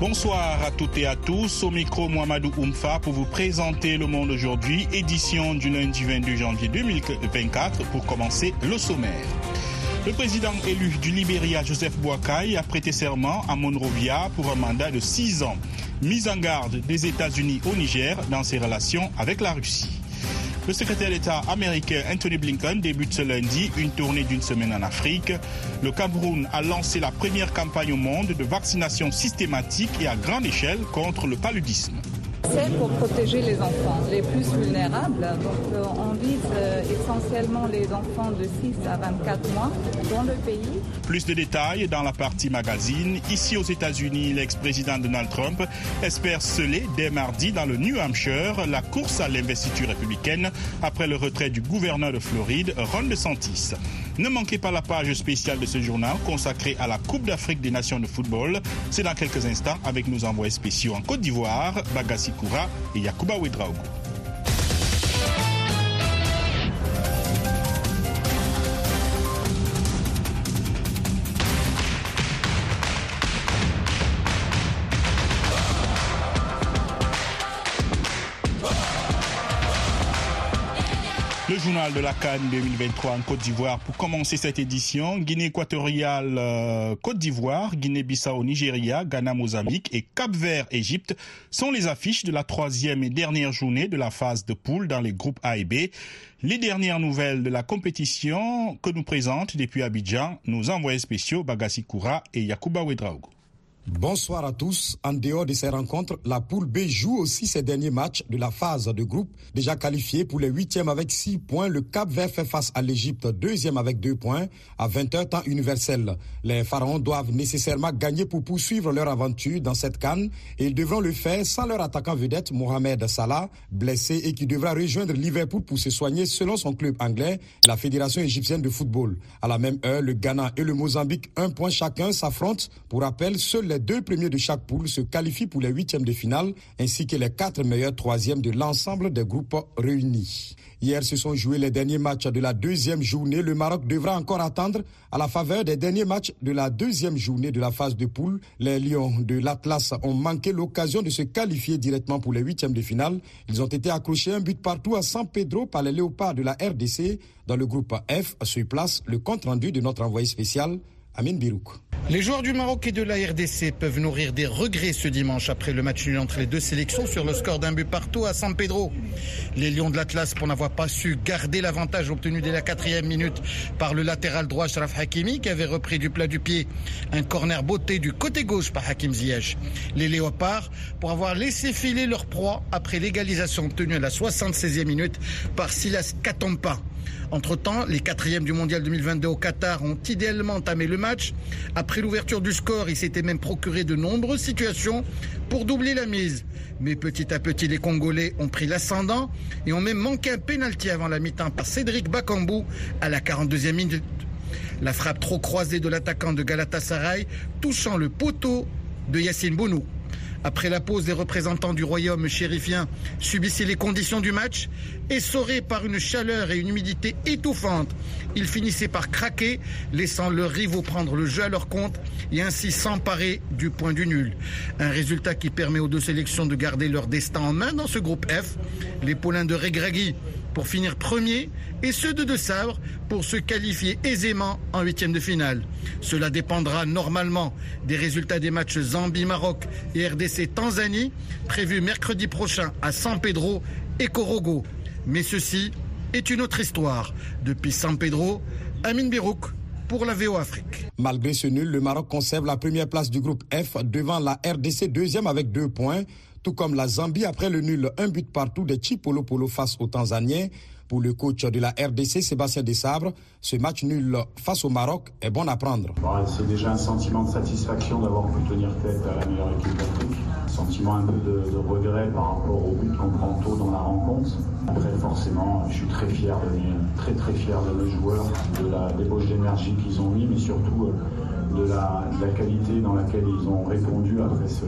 Bonsoir à toutes et à tous. Au micro, Mohamedou Oumfa pour vous présenter Le Monde aujourd'hui, édition du lundi 22 janvier 2024 pour commencer le sommaire. Le président élu du Libéria, Joseph Boakai, a prêté serment à Monrovia pour un mandat de six ans. Mise en garde des États-Unis au Niger dans ses relations avec la Russie. Le secrétaire d'État américain Anthony Blinken débute ce lundi une tournée d'une semaine en Afrique. Le Cameroun a lancé la première campagne au monde de vaccination systématique et à grande échelle contre le paludisme. C'est pour protéger les enfants les plus vulnérables. Donc, euh, on vise euh, essentiellement les enfants de 6 à 24 mois dans le pays. Plus de détails dans la partie magazine. Ici aux États-Unis, l'ex-président Donald Trump espère sceller dès mardi dans le New Hampshire la course à l'investiture républicaine après le retrait du gouverneur de Floride, Ron DeSantis. Ne manquez pas la page spéciale de ce journal consacrée à la Coupe d'Afrique des Nations de football. C'est dans quelques instants avec nos envoyés spéciaux en Côte d'Ivoire, Bagassi Koura et Yakuba Ouedraogo. De la Cannes 2023 en Côte d'Ivoire. Pour commencer cette édition, Guinée équatoriale, euh, Côte d'Ivoire, Guinée-Bissau, Nigeria, Ghana, Mozambique et Cap-Vert, Égypte sont les affiches de la troisième et dernière journée de la phase de poule dans les groupes A et B. Les dernières nouvelles de la compétition que nous présentent depuis Abidjan nos envoyés spéciaux Bagassi Koura et Yakuba Ouedraogo. Bonsoir à tous. En dehors de ces rencontres, la poule B joue aussi ses derniers matchs de la phase de groupe. Déjà qualifié pour les huitièmes avec six points, le Cap Vert fait face à l'Égypte, deuxième avec deux points, à 20h temps universel. Les Pharaons doivent nécessairement gagner pour poursuivre leur aventure dans cette canne et ils devront le faire sans leur attaquant vedette Mohamed Salah, blessé et qui devra rejoindre Liverpool pour se soigner selon son club anglais, la Fédération égyptienne de football. À la même heure, le Ghana et le Mozambique, un point chacun, s'affrontent. Pour rappel, seuls deux premiers de chaque poule se qualifient pour les huitièmes de finale, ainsi que les quatre meilleurs troisièmes de l'ensemble des groupes réunis. Hier se sont joués les derniers matchs de la deuxième journée. Le Maroc devra encore attendre à la faveur des derniers matchs de la deuxième journée de la phase de poule. Les Lions de l'Atlas ont manqué l'occasion de se qualifier directement pour les huitièmes de finale. Ils ont été accrochés un but partout à San Pedro par les Léopards de la RDC. Dans le groupe F se place le compte rendu de notre envoyé spécial, Les joueurs du Maroc et de la RDC peuvent nourrir des regrets ce dimanche après le match nul entre les deux sélections sur le score d'un but partout à San Pedro. Les Lions de l'Atlas, pour n'avoir pas su garder l'avantage obtenu dès la quatrième minute par le latéral droit Sharaf Hakimi qui avait repris du plat du pied un corner beauté du côté gauche par Hakim Ziyech. Les Léopards, pour avoir laissé filer leur proie après l'égalisation obtenue à la 76e minute par Silas Katompa. Entre-temps, les quatrièmes du mondial 2022 au Qatar ont idéalement entamé le match. Après l'ouverture du score, ils s'étaient même procuré de nombreuses situations pour doubler la mise. Mais petit à petit, les Congolais ont pris l'ascendant et ont même manqué un pénalty avant la mi-temps par Cédric Bakambu à la 42e minute. La frappe trop croisée de l'attaquant de Galatasaray touchant le poteau de Yacine Bounou. Après la pause, les représentants du royaume chérifien subissaient les conditions du match. Essorés par une chaleur et une humidité étouffantes, ils finissaient par craquer, laissant leurs rivaux prendre le jeu à leur compte et ainsi s'emparer du point du nul. Un résultat qui permet aux deux sélections de garder leur destin en main dans ce groupe F. Les Paulins de Regragui pour finir premier et ceux de De Sabre pour se qualifier aisément en huitième de finale. Cela dépendra normalement des résultats des matchs Zambie-Maroc et RDC-Tanzanie prévus mercredi prochain à San Pedro et Corogo. Mais ceci est une autre histoire. Depuis San Pedro, Amin Birouk pour la VO Afrique. Malgré ce nul, le Maroc conserve la première place du groupe F devant la RDC deuxième avec deux points tout comme la Zambie après le nul un but partout de Chipolo Polo face aux Tanzaniens. Pour le coach de la RDC, Sébastien Desabre, ce match nul face au Maroc est bon à prendre. C'est déjà un sentiment de satisfaction d'avoir pu tenir tête à la meilleure équipe d'Afrique. Sentiment un peu de, regret par rapport au but qu'on prend tôt dans la rencontre. Après, forcément, je suis très fier de très très fier de mes joueurs, de la débauche d'énergie qu'ils ont mis, mais surtout de la, qualité dans laquelle ils ont répondu après ce,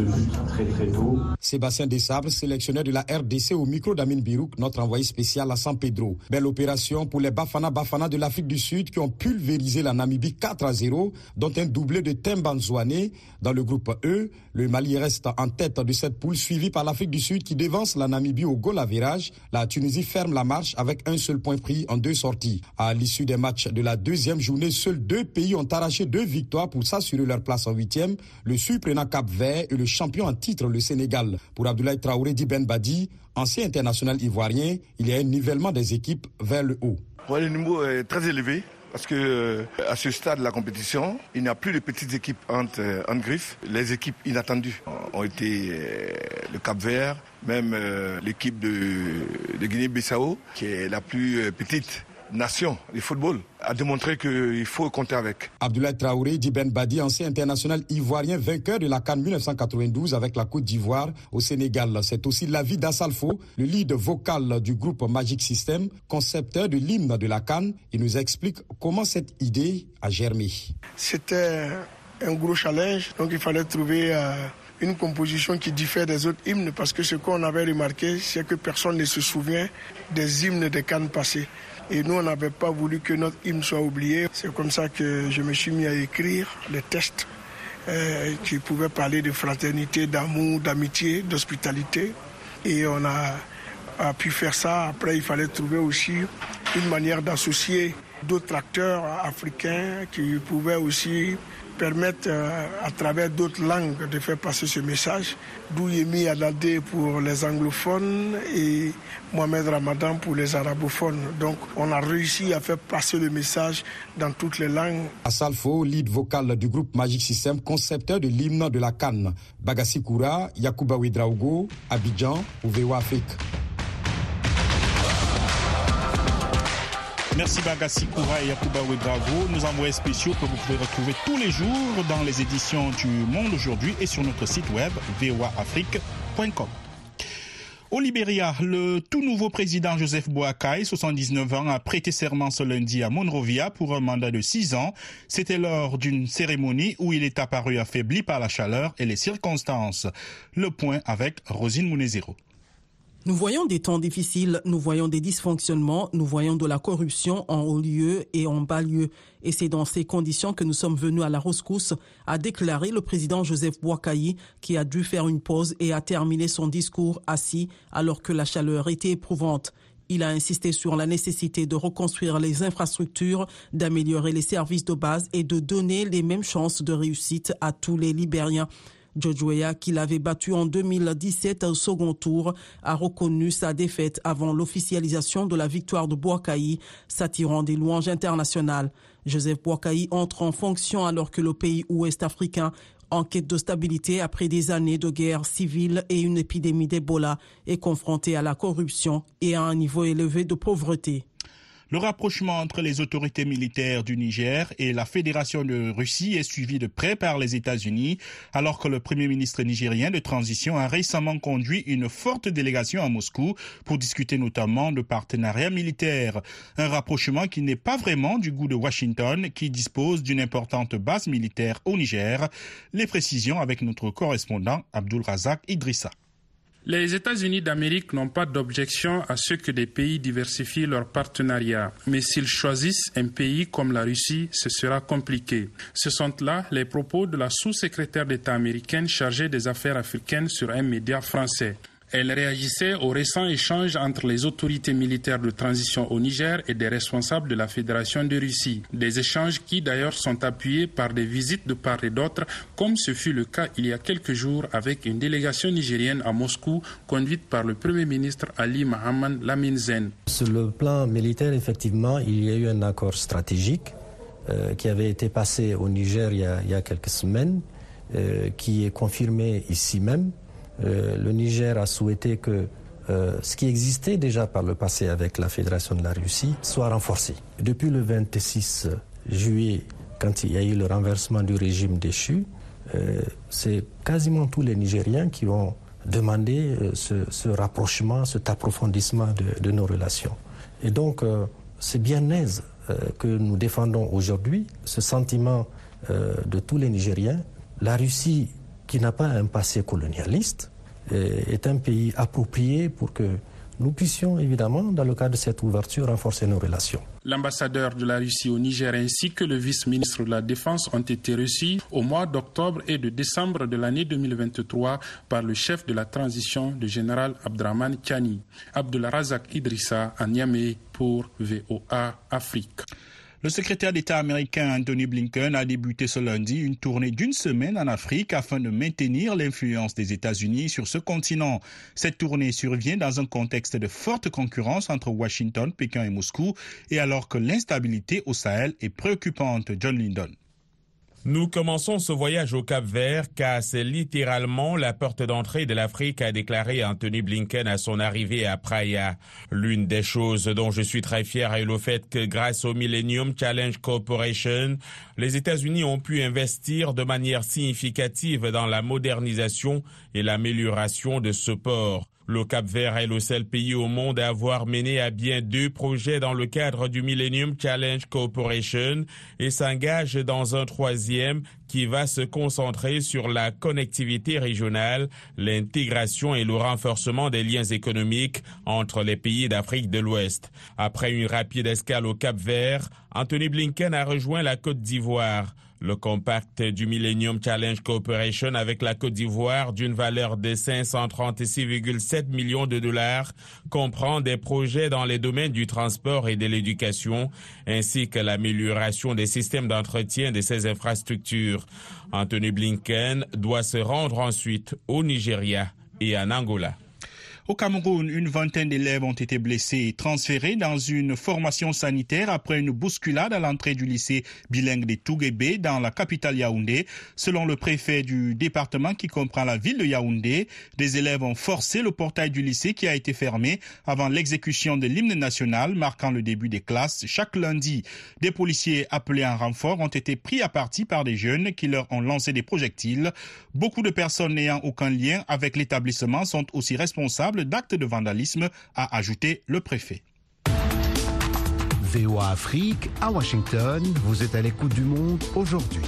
but très très tôt. Sébastien Desables, sélectionneur de la RDC au micro d'Amin Birouk, notre envoyé spécial à San Pedro. Belle opération pour les Bafana Bafana de l'Afrique du Sud qui ont pulvérisé la Namibie 4 à 0, dont un doublé de Temban Zouane. Dans le groupe E, le Mali reste en tête de cette poule suivi par l'Afrique du Sud qui dévance la Namibie au goal à virage. La Tunisie ferme la marche avec un seul point pris en deux sorties. À l'issue des matchs de la deuxième journée, seuls deux pays ont arraché deux victoires pour s'assurer leur place en huitième. Le surprenant Cap Vert et le champion en titre, le Sénégal. Pour Abdoulaye Traoré Di Ben Badi, ancien international ivoirien, il y a un nivellement des équipes vers le haut. le niveau est très élevé. Parce que euh, à ce stade de la compétition, il n'y a plus de petites équipes euh, en griffe. Les équipes inattendues ont été euh, le Cap Vert, même l'équipe de Guinée-Bissau, qui est la plus petite nation du football a démontré qu'il faut compter avec. Abdoulaye Traoré, Ben Badi, ancien international ivoirien, vainqueur de la Cannes 1992 avec la Côte d'Ivoire au Sénégal. C'est aussi l'avis d'Assalfo, le lead vocal du groupe Magic System, concepteur de l'hymne de la Cannes. Il nous explique comment cette idée a germé. C'était un gros challenge, donc il fallait trouver... Euh, une composition qui diffère des autres hymnes parce que ce qu'on avait remarqué, c'est que personne ne se souvient des hymnes des Cannes passées. Et nous, on n'avait pas voulu que notre hymne soit oublié. C'est comme ça que je me suis mis à écrire des textes euh, qui pouvaient parler de fraternité, d'amour, d'amitié, d'hospitalité. Et on a, pu faire ça. Après, il fallait trouver aussi une manière d'associer d'autres acteurs africains qui pouvaient aussi permettre euh, à travers d'autres langues de faire passer ce message. D'où Yemi Adadé pour les anglophones et Mohamed Ramadan pour les arabophones. Donc on a réussi à faire passer le message dans toutes les langues. Asalfo, lead vocal du groupe Magic System, concepteur de l'hymne de la Cannes. Bagassi Koura, Yakuba Ouedraogo, Abidjan, Ouvewa Afrique. Merci Bagassi Koura et Yakuba Ouedrago, nos envoyés spéciaux que vous pouvez retrouver tous les jours dans les éditions du Monde aujourd'hui et sur notre site web voaafrique.com. Au Libéria, le tout nouveau président Joseph Boakai, 79 ans, a prêté serment ce lundi à Monrovia pour un mandat de 6 ans. C'était lors d'une cérémonie où il est apparu affaibli par la chaleur et les circonstances. Le point avec Rosine Munezero. Nous voyons des temps difficiles, nous voyons des dysfonctionnements, nous voyons de la corruption en haut lieu et en bas lieu. Et c'est dans ces conditions que nous sommes venus à la rescousse, a déclaré le président Joseph Boakai, qui a dû faire une pause et a terminé son discours assis alors que la chaleur était éprouvante. Il a insisté sur la nécessité de reconstruire les infrastructures, d'améliorer les services de base et de donner les mêmes chances de réussite à tous les Libériens. Weah, qui l'avait battu en 2017 au second tour, a reconnu sa défaite avant l'officialisation de la victoire de Boakai, s'attirant des louanges internationales. Joseph Boakai entre en fonction alors que le pays ouest africain en quête de stabilité après des années de guerre civile et une épidémie d'Ebola est confronté à la corruption et à un niveau élevé de pauvreté. Le rapprochement entre les autorités militaires du Niger et la Fédération de Russie est suivi de près par les États-Unis, alors que le Premier ministre nigérien de transition a récemment conduit une forte délégation à Moscou pour discuter notamment de partenariat militaire. Un rapprochement qui n'est pas vraiment du goût de Washington, qui dispose d'une importante base militaire au Niger. Les précisions avec notre correspondant Abdul Razak Idrissa. Les États-Unis d'Amérique n'ont pas d'objection à ce que des pays diversifient leurs partenariats, mais s'ils choisissent un pays comme la Russie, ce sera compliqué. Ce sont là les propos de la sous-secrétaire d'État américaine chargée des affaires africaines sur un média français. Elle réagissait aux récents échanges entre les autorités militaires de transition au Niger et des responsables de la Fédération de Russie. Des échanges qui d'ailleurs sont appuyés par des visites de part et d'autre, comme ce fut le cas il y a quelques jours avec une délégation nigérienne à Moscou conduite par le Premier ministre Ali Mohamed Lamine Zen. Sur le plan militaire, effectivement, il y a eu un accord stratégique euh, qui avait été passé au Niger il y a, quelques semaines, euh, qui est confirmé ici même euh, le Niger a souhaité que euh, ce qui existait déjà par le passé avec la Fédération de la Russie soit renforcé. Depuis le 26 juillet, quand il y a eu le renversement du régime déchu, euh, c'est quasiment tous les Nigériens qui ont demandé ce, rapprochement, cet approfondissement de, nos relations. Et donc, c'est bien aise que nous défendons aujourd'hui ce sentiment de tous les Nigériens. La Russie, qui n'a pas un passé colonialiste, est un pays approprié pour que nous puissions évidemment, dans le cadre de cette ouverture, renforcer nos relations. L'ambassadeur de la Russie au Niger ainsi que le vice-ministre de la Défense ont été reçus au mois d'octobre et de décembre de l'année 2023 par le chef de la transition, le général Abdraman Chani. Razak Idrissa à Niamey pour VOA Afrique. Le secrétaire d'État américain Anthony Blinken a débuté ce lundi une tournée d'une semaine en Afrique afin de maintenir l'influence des États-Unis sur ce continent. Cette tournée survient dans un contexte de forte concurrence entre Washington, Pékin et Moscou et alors que l'instabilité au Sahel est préoccupante. John Lyndon. Nous commençons ce voyage au Cap Vert car c'est littéralement la porte d'entrée de l'Afrique, a déclaré Anthony Blinken à son arrivée à Praia. L'une des choses dont je suis très fier est le fait que grâce au Millennium Challenge Corporation, les États-Unis ont pu investir de manière significative dans la modernisation et l'amélioration de ce port. Le Cap Vert est le seul pays au monde à avoir mené à bien deux projets dans le cadre du Millennium Challenge Corporation et s'engage dans un troisième qui va se concentrer sur la connectivité régionale, l'intégration et le renforcement des liens économiques entre les pays d'Afrique de l'Ouest. Après une rapide escale au Cap Vert, Anthony Blinken a rejoint la Côte d'Ivoire. Le compact du Millennium Challenge Cooperation avec la Côte d'Ivoire d'une valeur de 536,7 millions de dollars comprend des projets dans les domaines du transport et de l'éducation, ainsi que l'amélioration des systèmes d'entretien de ces infrastructures. Anthony Blinken doit se rendre ensuite au Nigeria et en Angola. Au Cameroun, une vingtaine d'élèves ont été blessés et transférés dans une formation sanitaire après une bousculade à l'entrée du lycée bilingue de Touguébé dans la capitale Yaoundé. Selon le préfet du département qui comprend la ville de Yaoundé, des élèves ont forcé le portail du lycée qui a été fermé avant l'exécution de l'hymne national marquant le début des classes chaque lundi. Des policiers appelés en renfort ont été pris à partie par des jeunes qui leur ont lancé des projectiles. Beaucoup de personnes n'ayant aucun lien avec l'établissement sont aussi responsables d'actes de vandalisme, a ajouté le préfet. VOA Afrique, à Washington, vous êtes à l'écoute du monde aujourd'hui.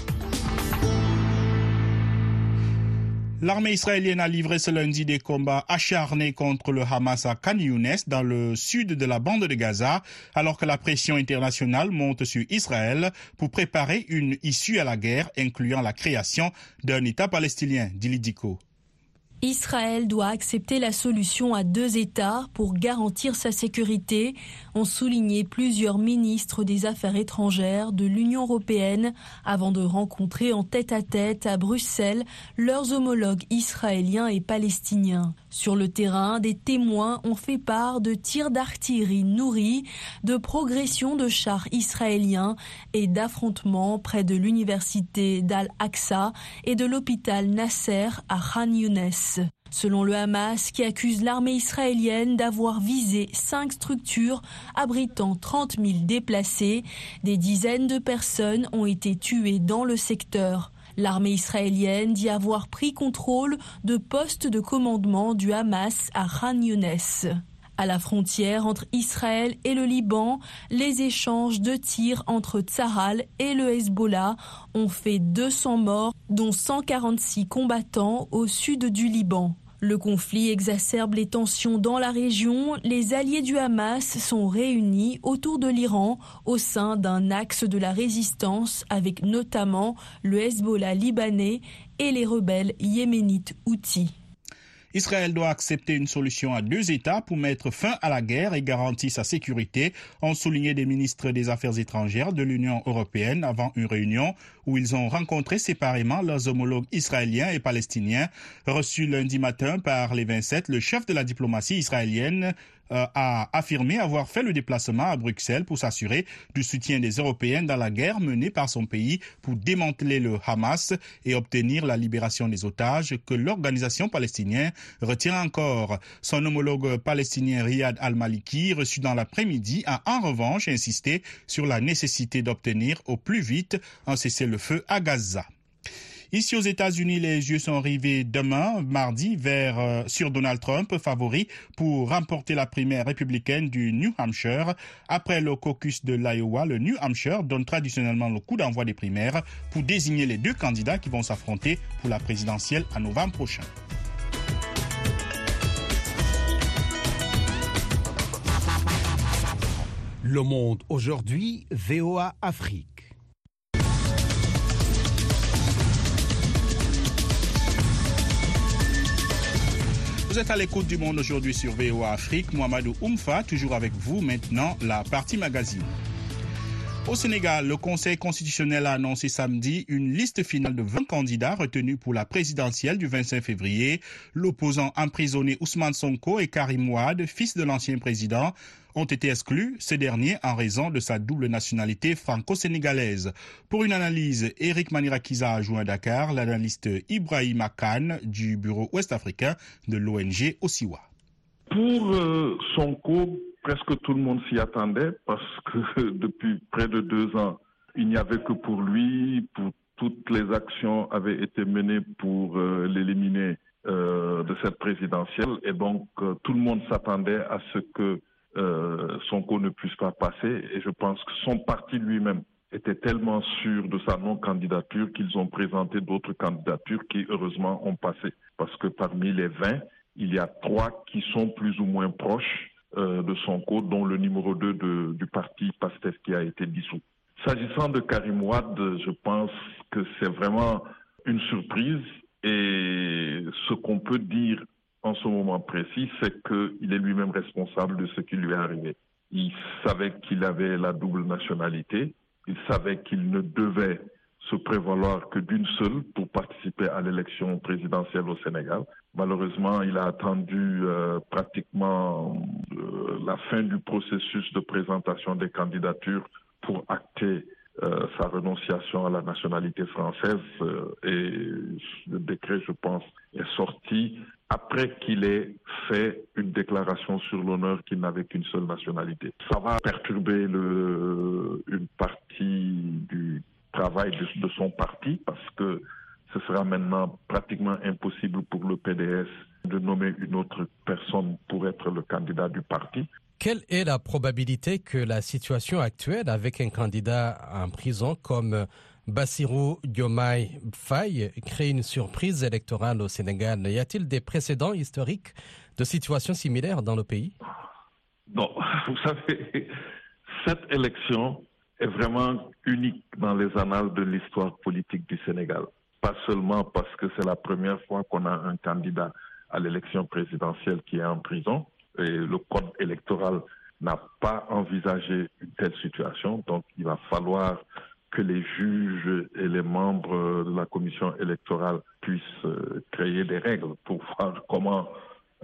L'armée israélienne a livré ce lundi des combats acharnés contre le Hamas à Khan Younes dans le sud de la bande de Gaza, alors que la pression internationale monte sur Israël pour préparer une issue à la guerre, incluant la création d'un État palestinien, dit Israël doit accepter la solution à deux États pour garantir sa sécurité, ont souligné plusieurs ministres des Affaires étrangères de l'Union européenne avant de rencontrer en tête-à-tête -à, Bruxelles leurs homologues israéliens et palestiniens. Sur le terrain, des témoins ont fait part de tirs d'artillerie nourris, de progression de chars israéliens et d'affrontements près de l'université d'Al-Aqsa et de l'hôpital Nasser à Khan Younes selon le Hamas qui accuse l'armée israélienne d'avoir visé cinq structures abritant 30 000 déplacés. Des dizaines de personnes ont été tuées dans le secteur. L'armée israélienne dit avoir pris contrôle de postes de commandement du Hamas à Khan Younes. À la frontière entre Israël et le Liban, les échanges de tirs entre Tsahal et le Hezbollah ont fait 200 morts, dont 146 combattants au sud du Liban. Le conflit exacerbe les tensions dans la région. Les alliés du Hamas sont réunis autour de l'Iran au sein d'un axe de la résistance avec notamment le Hezbollah libanais et les rebelles yéménites houthis. Israël doit accepter une solution à deux États pour mettre fin à la guerre et garantir sa sécurité, ont souligné des ministres des Affaires étrangères de l'Union européenne avant une réunion où ils ont rencontré séparément leurs homologues israéliens et palestiniens. Reçu lundi matin par les 27, le chef de la diplomatie israélienne euh, a affirmé avoir fait le déplacement à Bruxelles pour s'assurer du soutien des Européens dans la guerre menée par son pays pour démanteler le Hamas et obtenir la libération des otages que l'organisation palestinienne retient encore. Son homologue palestinien Riyad al-Maliki, reçu dans l'après-midi, a en revanche insisté sur la nécessité d'obtenir au plus vite un cessez-le-feu à Gaza. Ici aux États-Unis, les yeux sont rivés demain, mardi, vers euh, sur Donald Trump, favori pour remporter la primaire républicaine du New Hampshire. Après le caucus de l'Iowa, le New Hampshire donne traditionnellement le coup d'envoi des primaires pour désigner les deux candidats qui vont s'affronter pour la présidentielle en novembre prochain. Le monde aujourd'hui, VOA Afrique. Vous êtes à l'écoute du monde aujourd'hui sur VOA Afrique. Mohamedou Oumfa, toujours avec vous maintenant, la partie magazine. Au Sénégal, le Conseil constitutionnel a annoncé samedi une liste finale de 20 candidats retenus pour la présidentielle du 25 février. L'opposant emprisonné Ousmane Sonko et Karim Ouad, fils de l'ancien président, ont été exclus, ces derniers en raison de sa double nationalité franco-sénégalaise. Pour une analyse, Eric Manirakiza a joint à Dakar l'analyste Ibrahim Akan du bureau ouest-africain de l'ONG Osiwa. Pour euh, Sonko, presque tout le monde s'y attendait parce que depuis près de deux ans, il n'y avait que pour lui, toutes les actions avaient été menées pour euh, l'éliminer euh, de cette présidentielle et donc tout le monde s'attendait à ce que euh, Sonko ne puisse pas passer et je pense que son parti lui-même était tellement sûr de sa non-candidature qu'ils ont présenté d'autres candidatures qui heureusement ont passé parce que parmi les 20, il y a trois qui sont plus ou moins proches euh, de Sonko, dont le numéro 2 de, du parti PASTEF qui a été dissous. S'agissant de Karim Ouad, je pense que c'est vraiment une surprise et ce qu'on peut dire en ce moment précis, c'est qu'il est lui-même responsable de ce qui lui est arrivé. Il savait qu'il avait la double nationalité, il savait qu'il ne devait se prévaloir que d'une seule pour participer à l'élection présidentielle au Sénégal. Malheureusement, il a attendu euh, pratiquement euh, la fin du processus de présentation des candidatures pour acter euh, sa renonciation à la nationalité française et le décret, je pense, est sorti après qu'il ait fait une déclaration sur l'honneur qu'il n'avait qu'une seule nationalité. Ça va perturber le, une partie du travail de, de, son parti parce que ce sera maintenant pratiquement impossible pour le PDS de nommer une autre personne pour être le candidat du parti. Quelle est la probabilité que la situation actuelle avec un candidat en prison comme Bassirou Diomaye Faye crée une surprise électorale au Sénégal? Y a-t-il des précédents historiques de situations similaires dans le pays? Non, vous savez, cette élection est vraiment unique dans les annales de l'histoire politique du Sénégal. Pas seulement parce que c'est la première fois qu'on a un candidat à l'élection présidentielle qui est en prison, le code électoral n'a pas envisagé une telle situation, donc il va falloir que les juges et les membres de la commission électorale puissent créer des règles pour voir comment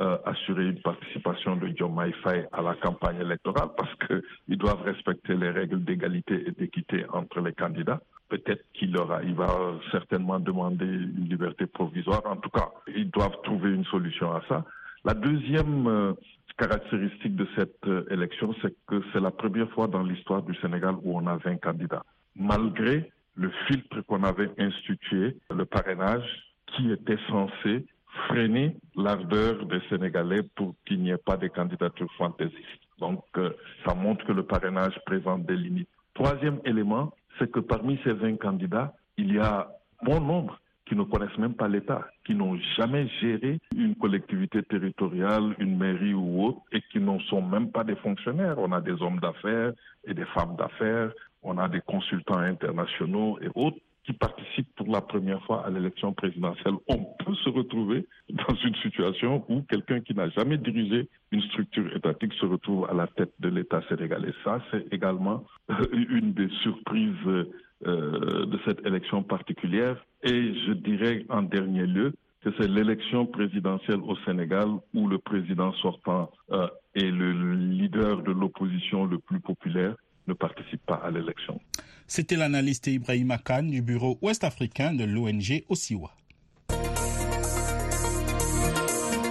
euh, assurer une participation de Diomaye Faye à la campagne électorale parce qu'ils doivent respecter les règles d'égalité et d'équité entre les candidats. Peut-être qu'il aura, il va certainement demander une liberté provisoire. En tout cas, ils doivent trouver une solution à ça. La deuxième euh, caractéristique de cette euh, élection, c'est que c'est la première fois dans l'histoire du Sénégal où on a 20 candidats. Malgré le filtre qu'on avait institué, le parrainage, qui était censé freiner l'ardeur des Sénégalais pour qu'il n'y ait pas de candidatures fantaisistes. Donc, euh, ça montre que le parrainage présente des limites. Troisième élément, c'est que parmi ces 20 candidats, il y a bon nombre qui ne connaissent même pas l'État, qui n'ont jamais géré une collectivité territoriale, une mairie ou autre, et qui n'en sont même pas des fonctionnaires. On a des hommes d'affaires et des femmes d'affaires, on a des consultants internationaux et autres qui participent pour la première fois à l'élection présidentielle. On peut se retrouver dans une situation où quelqu'un qui n'a jamais dirigé une structure étatique se retrouve à la tête de l'État sénégalais. Ça, c'est également une des surprises euh, de cette élection particulière. Et je dirais en dernier lieu que c'est l'élection présidentielle au Sénégal où le président sortant euh, est le leader de l'opposition le plus populaire ne participe pas à l'élection. C'était l'analyste Ibrahim Khan du bureau ouest-africain de l'ONG Osiwa.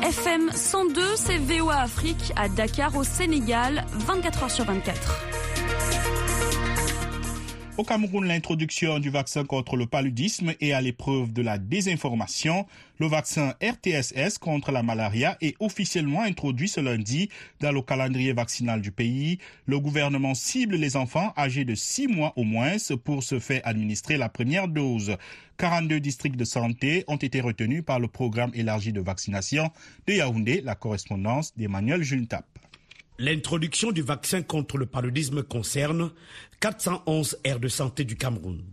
FM 102, c'est VOA Afrique à Dakar au Sénégal, 24 heures sur 24. Au Cameroun, l'introduction du vaccin contre le paludisme est à l'épreuve de la désinformation. Le vaccin RTSS contre la malaria est officiellement introduit ce lundi dans le calendrier vaccinal du pays. Le gouvernement cible les enfants âgés de 6 mois au moins pour se faire administrer la première dose. 42 districts de santé ont été retenus par le programme élargi de vaccination de Yaoundé, la correspondance d'Emmanuel Juntap. L'introduction du vaccin contre le paludisme concerne 411 aires de santé du Cameroun.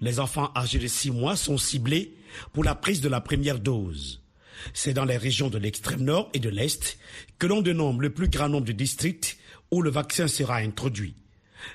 Les enfants âgés de 6 mois sont ciblés pour la prise de la première dose. C'est dans les régions de l'extrême nord et de l'est que l'on dénombre le plus grand nombre de districts où le vaccin sera introduit.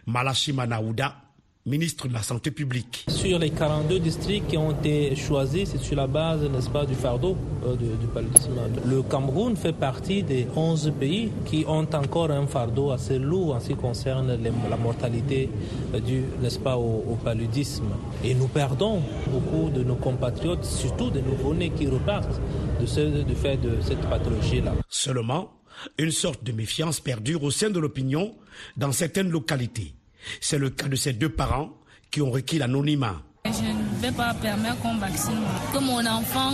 Malachima Naouda, ministre de la Santé publique. Sur les 42 districts qui ont été choisis, c'est sur la base, n'est-ce pas, du fardeau euh, du, du, paludisme. Le Cameroun fait partie des 11 pays qui ont encore un fardeau assez lourd en ce qui concerne les, la mortalité euh, due, n'est-ce pas, au, au, paludisme. Et nous perdons beaucoup de nos compatriotes, surtout des nouveau-nés qui repartent de ce, du fait de cette pathologie-là. Seulement, une sorte de méfiance perdure au sein de l'opinion dans certaines localités. C'est le cas de ces deux parents qui ont requis l'anonymat. Je ne vais pas permettre qu'on vaccine, que mon enfant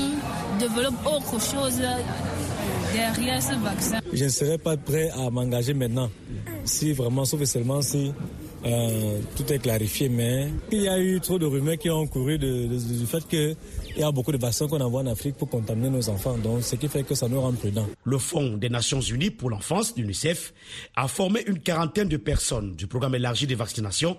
développe autre chose derrière ce vaccin. Je ne serai pas prêt à m'engager maintenant, si vraiment, sauf et seulement si euh, tout est clarifié. Mais il y a eu trop de rumeurs qui ont couru de, de, du fait que il y a beaucoup de vaccins qu'on envoie en Afrique pour contaminer nos enfants. Donc, ce qui fait que ça nous rend prudents. Le Fonds des Nations Unies pour l'enfance, l'UNICEF, a formé une quarantaine de personnes du programme élargi de vaccination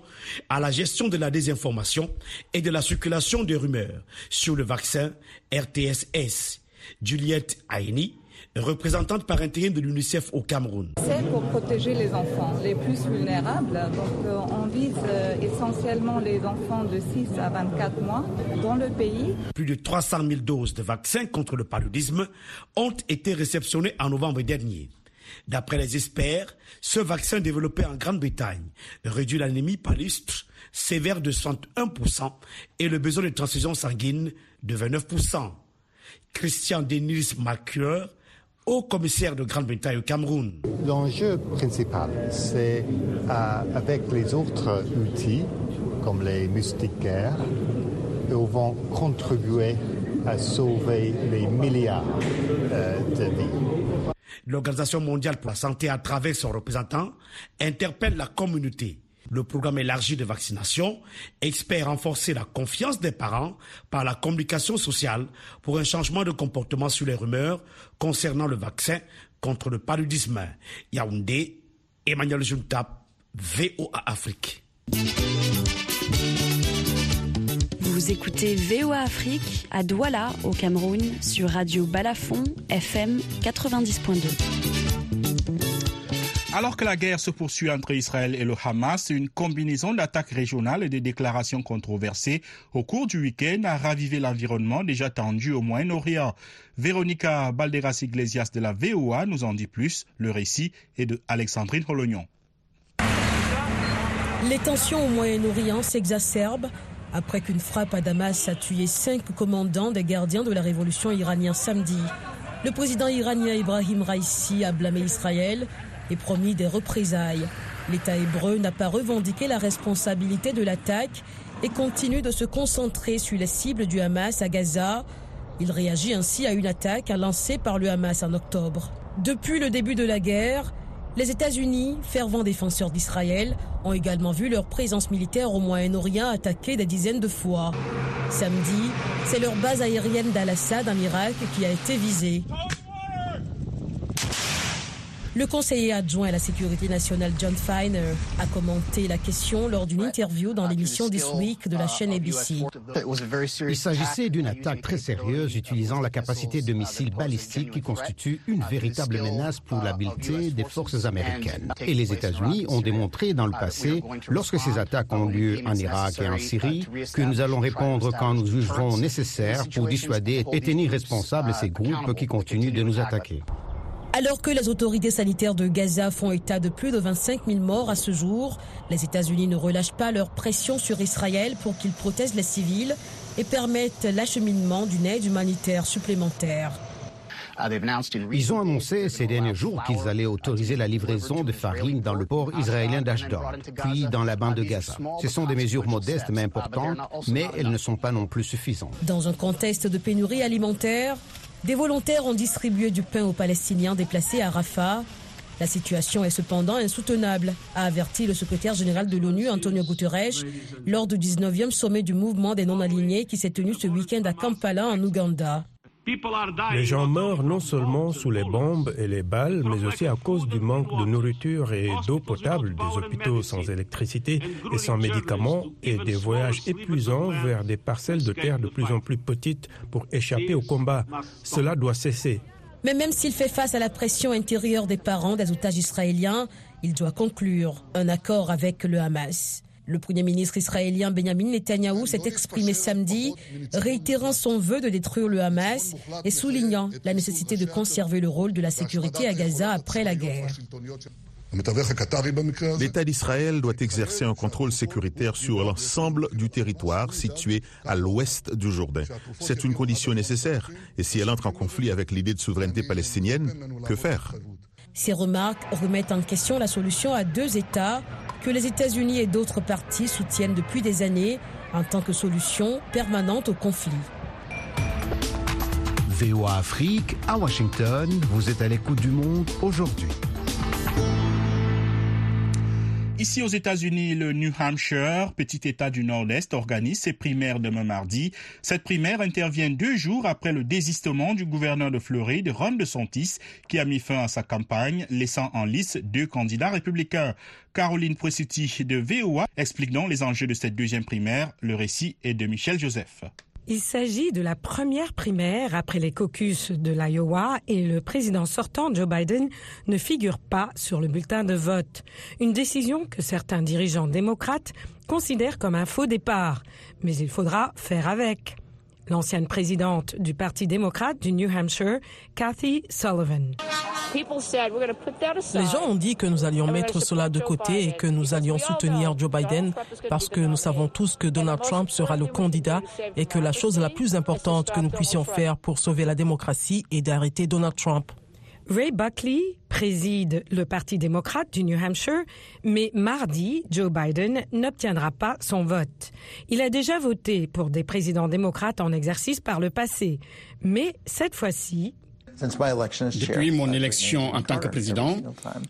à la gestion de la désinformation et de la circulation des rumeurs sur le vaccin RTSS. Juliette Aini, représentante par intérim de l'UNICEF au Cameroun. C'est pour protéger les enfants les plus vulnérables. Donc euh, on vise euh, essentiellement les enfants de 6 à 24 mois dans le pays. Plus de 300 000 doses de vaccins contre le paludisme ont été réceptionnées en novembre dernier. D'après les experts, ce vaccin développé en Grande-Bretagne réduit l'anémie palustre sévère de 61% et le besoin de transfusion sanguine de 29%. Christian Denis Macure, haut commissaire de Grande-Bretagne au Cameroun. L'enjeu principal, c'est euh, avec les autres outils, comme les moustiquaires, ils vont contribuer à sauver les milliards euh, de vies. L'Organisation mondiale pour la santé, à travers son représentant, interpelle la communauté. Le programme élargi de vaccination espère renforcer la confiance des parents par la communication sociale pour un changement de comportement sur les rumeurs concernant le vaccin contre le paludisme. Yaoundé, Emmanuel Juntap, VOA Afrique. Vous écoutez VOA Afrique à Douala, au Cameroun, sur Radio Balafon, FM 90.2. Alors que la guerre se poursuit entre Israël et le Hamas, une combinaison d'attaques régionales et de déclarations controversées au cours du week-end a ravivé l'environnement déjà tendu au Moyen-Orient. Véronica Balderas Iglesias de la VOA nous en dit plus. Le récit est de Alexandrine Holognon. Les tensions au Moyen-Orient s'exacerbent après qu'une frappe à Damas a tué cinq commandants des gardiens de la révolution iranienne samedi. Le président iranien Ibrahim Raisi a blâmé Israël et promis des représailles. L'État hébreu n'a pas revendiqué la responsabilité de l'attaque et continue de se concentrer sur les cibles du Hamas à Gaza. Il réagit ainsi à une attaque lancée par le Hamas en octobre. Depuis le début de la guerre, les États-Unis, fervents défenseurs d'Israël, ont également vu leur présence militaire au Moyen-Orient attaquée des dizaines de fois. Samedi, c'est leur base aérienne d'Al-Assad en Irak qui a été visée. Le conseiller adjoint à la sécurité nationale John Feiner a commenté la question lors d'une interview dans l'émission This Week de la chaîne ABC. Il s'agissait d'une attaque très sérieuse utilisant la capacité de missiles balistiques qui constitue une véritable menace pour l'habileté des forces américaines. Et les États-Unis ont démontré dans le passé, lorsque ces attaques ont lieu en Irak et en Syrie, que nous allons répondre quand nous jugerons nécessaire pour dissuader et tenir responsables ces groupes qui continuent de nous attaquer. Alors que les autorités sanitaires de Gaza font état de plus de 25 000 morts à ce jour, les États-Unis ne relâchent pas leur pression sur Israël pour qu'il protège les civils et permette l'acheminement d'une aide humanitaire supplémentaire. Ils ont annoncé ces derniers jours qu'ils allaient autoriser la livraison de farine dans le port israélien d'Ashdod, puis dans la bande de Gaza. Ce sont des mesures modestes mais importantes, mais elles ne sont pas non plus suffisantes. Dans un contexte de pénurie alimentaire, des volontaires ont distribué du pain aux Palestiniens déplacés à Rafah. La situation est cependant insoutenable, a averti le secrétaire général de l'ONU, Antonio Guterres, lors du 19e sommet du mouvement des non-alignés qui s'est tenu ce week-end à Kampala, en Ouganda. Les gens meurent non seulement sous les bombes et les balles, mais aussi à cause du manque de nourriture et d'eau potable, des hôpitaux sans électricité et sans médicaments, et des voyages épuisants vers des parcelles de terre de plus en plus petites pour échapper au combat. Cela doit cesser. Mais même s'il fait face à la pression intérieure des parents des otages israéliens, il doit conclure un accord avec le Hamas. Le Premier ministre israélien Benjamin Netanyahou s'est exprimé samedi, réitérant son vœu de détruire le Hamas et soulignant la nécessité de conserver le rôle de la sécurité à Gaza après la guerre. L'État d'Israël doit exercer un contrôle sécuritaire sur l'ensemble du territoire situé à l'ouest du Jourdain. C'est une condition nécessaire. Et si elle entre en conflit avec l'idée de souveraineté palestinienne, que faire? Ces remarques remettent en question la solution à deux États que les États-Unis et d'autres partis soutiennent depuis des années en tant que solution permanente au conflit. VOA Afrique, à Washington, vous êtes à l'écoute du monde aujourd'hui. Ici aux États-Unis, le New Hampshire, petit État du Nord-Est, organise ses primaires demain mardi. Cette primaire intervient deux jours après le désistement du gouverneur de Floride, Ron DeSantis, qui a mis fin à sa campagne, laissant en lice deux candidats républicains. Caroline Presutti de VOA explique donc les enjeux de cette deuxième primaire. Le récit est de Michel Joseph. Il s'agit de la première primaire après les caucus de l'Iowa et le président sortant Joe Biden ne figure pas sur le bulletin de vote. Une décision que certains dirigeants démocrates considèrent comme un faux départ. Mais il faudra faire avec. L'ancienne présidente du Parti démocrate du New Hampshire, Kathy Sullivan. Les gens ont dit que nous allions mettre cela de côté et que nous allions soutenir Joe Biden parce que nous savons tous que Donald Trump sera le candidat et que la chose la plus importante que nous puissions faire pour sauver la démocratie est d'arrêter Donald Trump. Ray Buckley préside le Parti démocrate du New Hampshire, mais mardi, Joe Biden n'obtiendra pas son vote. Il a déjà voté pour des présidents démocrates en exercice par le passé, mais cette fois-ci, depuis mon élection en tant que président,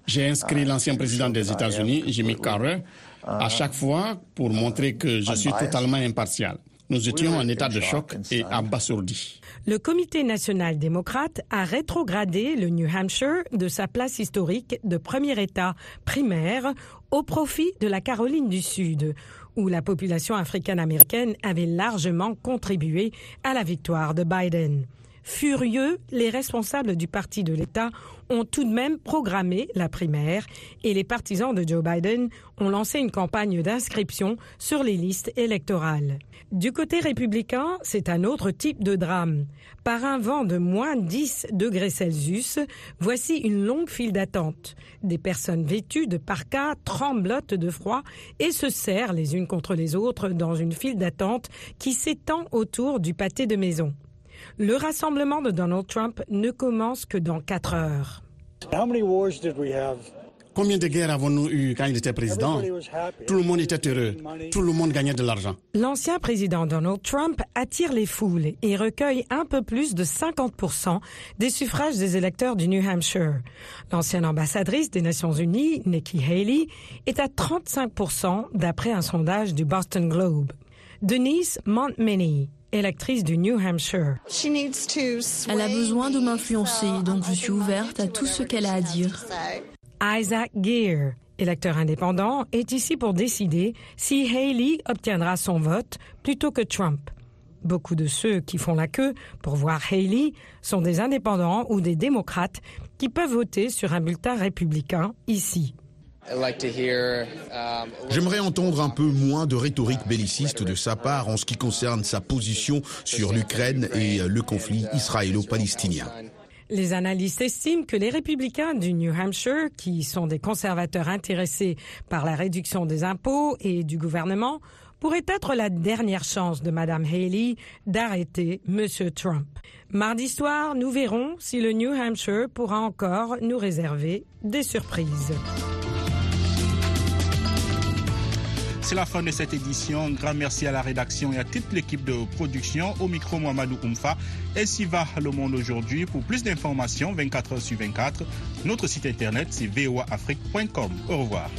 j'ai inscrit l'ancien président des États-Unis, Jimmy Carter, à chaque fois pour montrer que je suis totalement impartial. Nous étions en état de choc et abasourdis. Le Comité national démocrate a rétrogradé le New Hampshire de sa place historique de premier État primaire au profit de la Caroline du Sud, où la population africaine-américaine avait largement contribué à la victoire de Biden. Furieux, les responsables du parti de l'État ont tout de même programmé la primaire et les partisans de Joe Biden ont lancé une campagne d'inscription sur les listes électorales. Du côté républicain, c'est un autre type de drame. Par un vent de moins 10 degrés Celsius, voici une longue file d'attente. Des personnes vêtues de parkas tremblotent de froid et se serrent les unes contre les autres dans une file d'attente qui s'étend autour du pâté de maison. Le rassemblement de Donald Trump ne commence que dans quatre heures. Combien de guerres avons-nous eu quand il était président? Tout le monde était heureux. Tout le monde gagnait de l'argent. L'ancien président Donald Trump attire les foules et recueille un peu plus de 50% des suffrages des électeurs du New Hampshire. L'ancienne ambassadrice des Nations Unies, Nikki Haley, est à 35% d'après un sondage du Boston Globe. Denise Montminy, électrice du New Hampshire. Elle a besoin de m'influencer, donc je suis ouverte à tout ce qu'elle a à dire. Isaac Gear, électeur indépendant, est ici pour décider si Haley obtiendra son vote plutôt que Trump. Beaucoup de ceux qui font la queue pour voir Haley sont des indépendants ou des démocrates qui peuvent voter sur un bulletin républicain ici. J'aimerais entendre un peu moins de rhétorique belliciste de sa part en ce qui concerne sa position sur l'Ukraine et le conflit israélo-palestinien. Les analystes estiment que les républicains du New Hampshire, qui sont des conservateurs intéressés par la réduction des impôts et du gouvernement, pourrait être la dernière chance de Mme Haley d'arrêter M. Trump. Mardi soir, nous verrons si le New Hampshire pourra encore nous réserver des surprises. C'est la fin de cette édition. Grand merci à la rédaction et à toute l'équipe de production. Au micro, Mohamedou Oumfa. Ainsi va le monde aujourd'hui. Pour plus d'informations, 24 h sur 24, notre site internet c'est voaafrique.com. Au revoir.